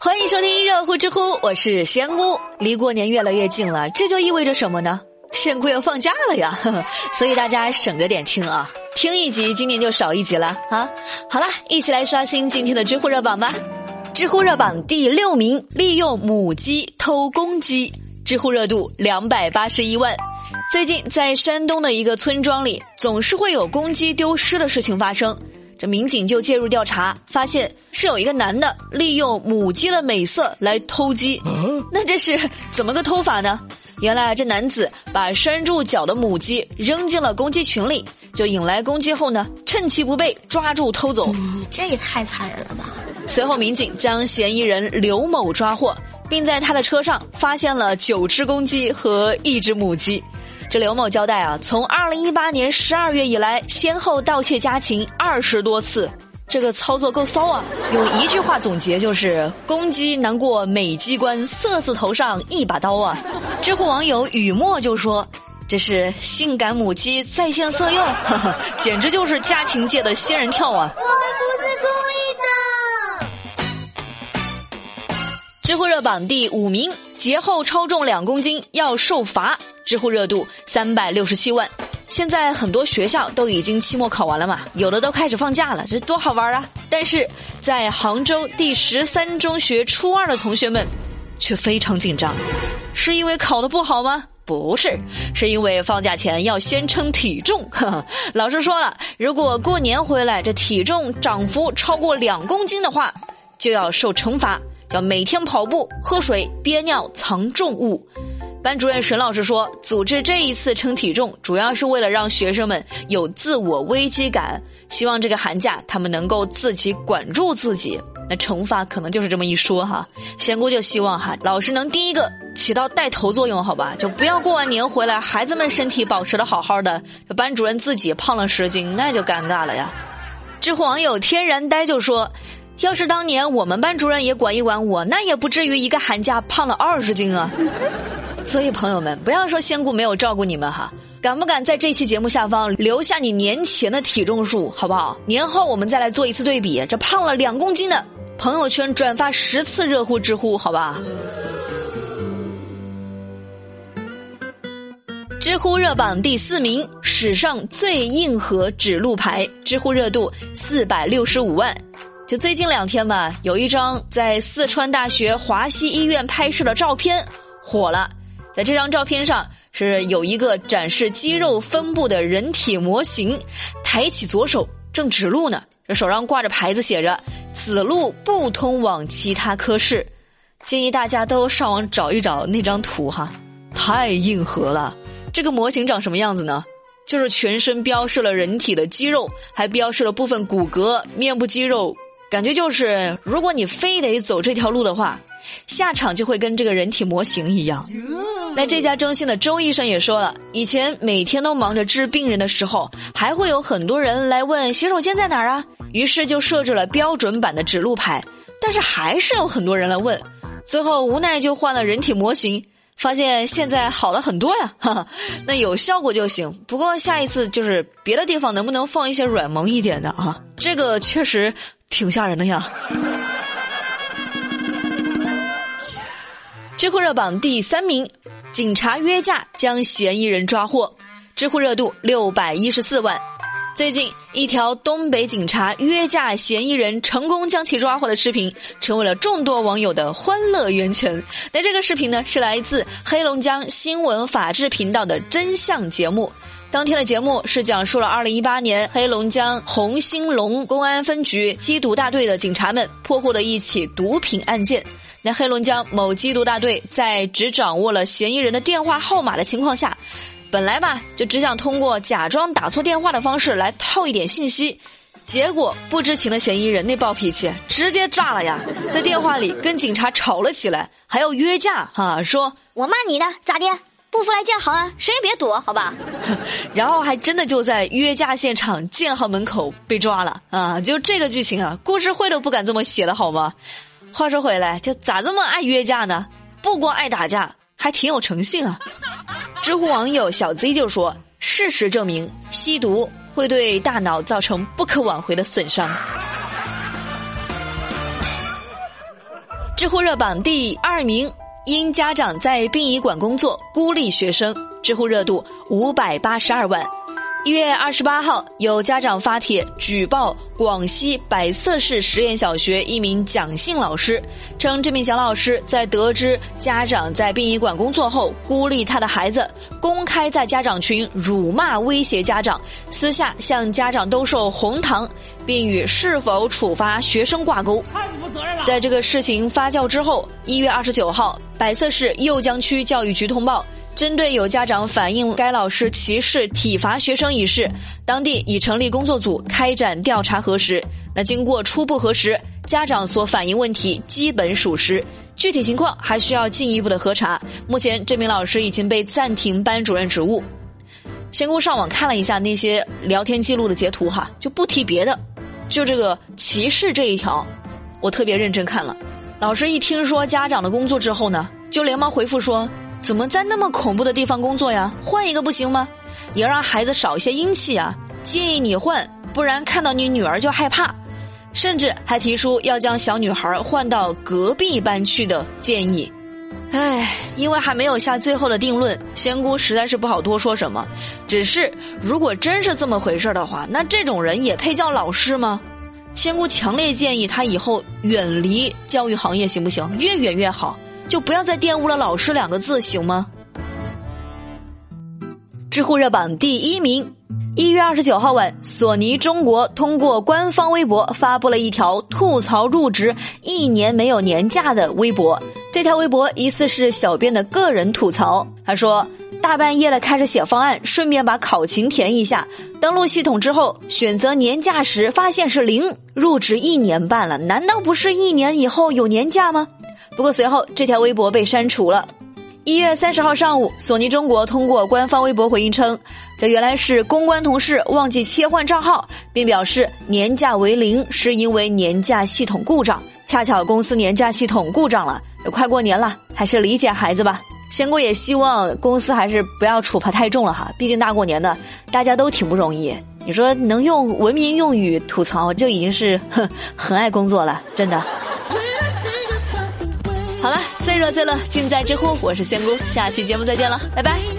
欢迎收听热乎知乎，我是仙姑。离过年越来越近了，这就意味着什么呢？仙姑要放假了呀，所以大家省着点听啊，听一集今年就少一集了啊。好了，一起来刷新今天的知乎热榜吧。知乎热榜第六名，利用母鸡偷公鸡，知乎热度两百八十一万。最近在山东的一个村庄里，总是会有公鸡丢失的事情发生。这民警就介入调查，发现是有一个男的利用母鸡的美色来偷鸡。那这是怎么个偷法呢？原来这男子把拴住脚的母鸡扔进了公鸡群里，就引来公鸡后呢，趁其不备抓住偷走。你 这也太残忍了吧！随后民警将嫌疑人刘某抓获，并在他的车上发现了九只公鸡和一只母鸡。这刘某交代啊，从二零一八年十二月以来，先后盗窃家禽二十多次，这个操作够骚啊！用一句话总结就是：“公鸡难过美鸡关，色字头上一把刀啊！”知乎网友雨墨就说：“这是性感母鸡在线色诱，呵呵，简直就是家禽界的仙人跳啊！”我不是故意的。知乎热榜第五名，节后超重两公斤要受罚。知乎热度三百六十七万，现在很多学校都已经期末考完了嘛，有的都开始放假了，这多好玩啊！但是在杭州第十三中学初二的同学们却非常紧张，是因为考的不好吗？不是，是因为放假前要先称体重。呵 呵老师说了，如果过年回来这体重涨幅超过两公斤的话，就要受惩罚，要每天跑步、喝水、憋尿、藏重物。班主任沈老师说：“组织这一次称体重，主要是为了让学生们有自我危机感，希望这个寒假他们能够自己管住自己。那惩罚可能就是这么一说哈。仙姑就希望哈，老师能第一个起到带头作用，好吧？就不要过完年回来，孩子们身体保持的好好的，这班主任自己胖了十斤，那就尴尬了呀。”知乎网友天然呆就说：“要是当年我们班主任也管一管我，那也不至于一个寒假胖了二十斤啊。”所以，朋友们，不要说仙姑没有照顾你们哈，敢不敢在这期节目下方留下你年前的体重数，好不好？年后我们再来做一次对比，这胖了两公斤的，朋友圈转发十次热乎知乎，好吧？知乎热榜第四名，史上最硬核指路牌，知乎热度四百六十五万。就最近两天吧，有一张在四川大学华西医院拍摄的照片火了。在这张照片上是有一个展示肌肉分布的人体模型，抬起左手正指路呢，这手上挂着牌子，写着“此路不通往其他科室”。建议大家都上网找一找那张图哈，太硬核了。这个模型长什么样子呢？就是全身标示了人体的肌肉，还标示了部分骨骼、面部肌肉，感觉就是如果你非得走这条路的话，下场就会跟这个人体模型一样。那这家中心的周医生也说了，以前每天都忙着治病人的时候，还会有很多人来问洗手间在哪儿啊，于是就设置了标准版的指路牌，但是还是有很多人来问，最后无奈就换了人体模型，发现现在好了很多呀，哈哈，那有效果就行。不过下一次就是别的地方能不能放一些软萌一点的啊？这个确实挺吓人的呀。知乎热榜第三名。警察约架将嫌疑人抓获，知乎热度六百一十四万。最近，一条东北警察约架嫌疑人成功将其抓获的视频，成为了众多网友的欢乐源泉。那这个视频呢，是来自黑龙江新闻法制频道的真相节目。当天的节目是讲述了二零一八年黑龙江红星龙公安分局缉毒大队的警察们破获的一起毒品案件。那黑龙江某缉毒大队在只掌握了嫌疑人的电话号码的情况下，本来吧就只想通过假装打错电话的方式来套一点信息，结果不知情的嫌疑人那暴脾气直接炸了呀，在电话里跟警察吵了起来，还要约架哈，说我骂你的咋的？不服来见好啊，谁也别躲，好吧？然后还真的就在约架现场建行门口被抓了啊！就这个剧情啊，故事会都不敢这么写了好吗？话说回来，就咋这么爱约架呢？不光爱打架，还挺有诚信啊！知乎网友小 Z 就说：“事实证明，吸毒会对大脑造成不可挽回的损伤。”知乎热榜第二名，因家长在殡仪馆工作孤立学生，知乎热度五百八十二万。一月二十八号，有家长发帖举报广西百色市实验小学一名蒋姓老师，称这名蒋老师在得知家长在殡仪馆工作后，孤立他的孩子，公开在家长群辱骂威胁家长，私下向家长兜售红糖，并与是否处罚学生挂钩。太不负责任了！在这个事情发酵之后，一月二十九号，百色市右江区教育局通报。针对有家长反映该老师歧视体罚学生一事，当地已成立工作组开展调查核实。那经过初步核实，家长所反映问题基本属实，具体情况还需要进一步的核查。目前，这名老师已经被暂停班主任职务。仙姑上网看了一下那些聊天记录的截图，哈，就不提别的，就这个歧视这一条，我特别认真看了。老师一听说家长的工作之后呢，就连忙回复说。怎么在那么恐怖的地方工作呀？换一个不行吗？也让孩子少一些阴气啊！建议你换，不然看到你女儿就害怕。甚至还提出要将小女孩换到隔壁班去的建议。唉，因为还没有下最后的定论，仙姑实在是不好多说什么。只是如果真是这么回事的话，那这种人也配叫老师吗？仙姑强烈建议他以后远离教育行业，行不行？越远越好。就不要再玷污了“老师”两个字，行吗？知乎热榜第一名，一月二十九号晚，索尼中国通过官方微博发布了一条吐槽入职一年没有年假的微博。这条微博疑似是小编的个人吐槽。他说：“大半夜的开始写方案，顺便把考勤填一下。登录系统之后，选择年假时发现是零。入职一年半了，难道不是一年以后有年假吗？”不过随后这条微博被删除了。一月三十号上午，索尼中国通过官方微博回应称，这原来是公关同事忘记切换账号，并表示年假为零是因为年假系统故障，恰巧公司年假系统故障了。快过年了，还是理解孩子吧。仙姑也希望公司还是不要处罚太重了哈，毕竟大过年的，大家都挺不容易。你说能用文明用语吐槽，就已经是很很爱工作了，真的。好了，最热最乐尽在知乎，我是仙姑，下期节目再见了，拜拜。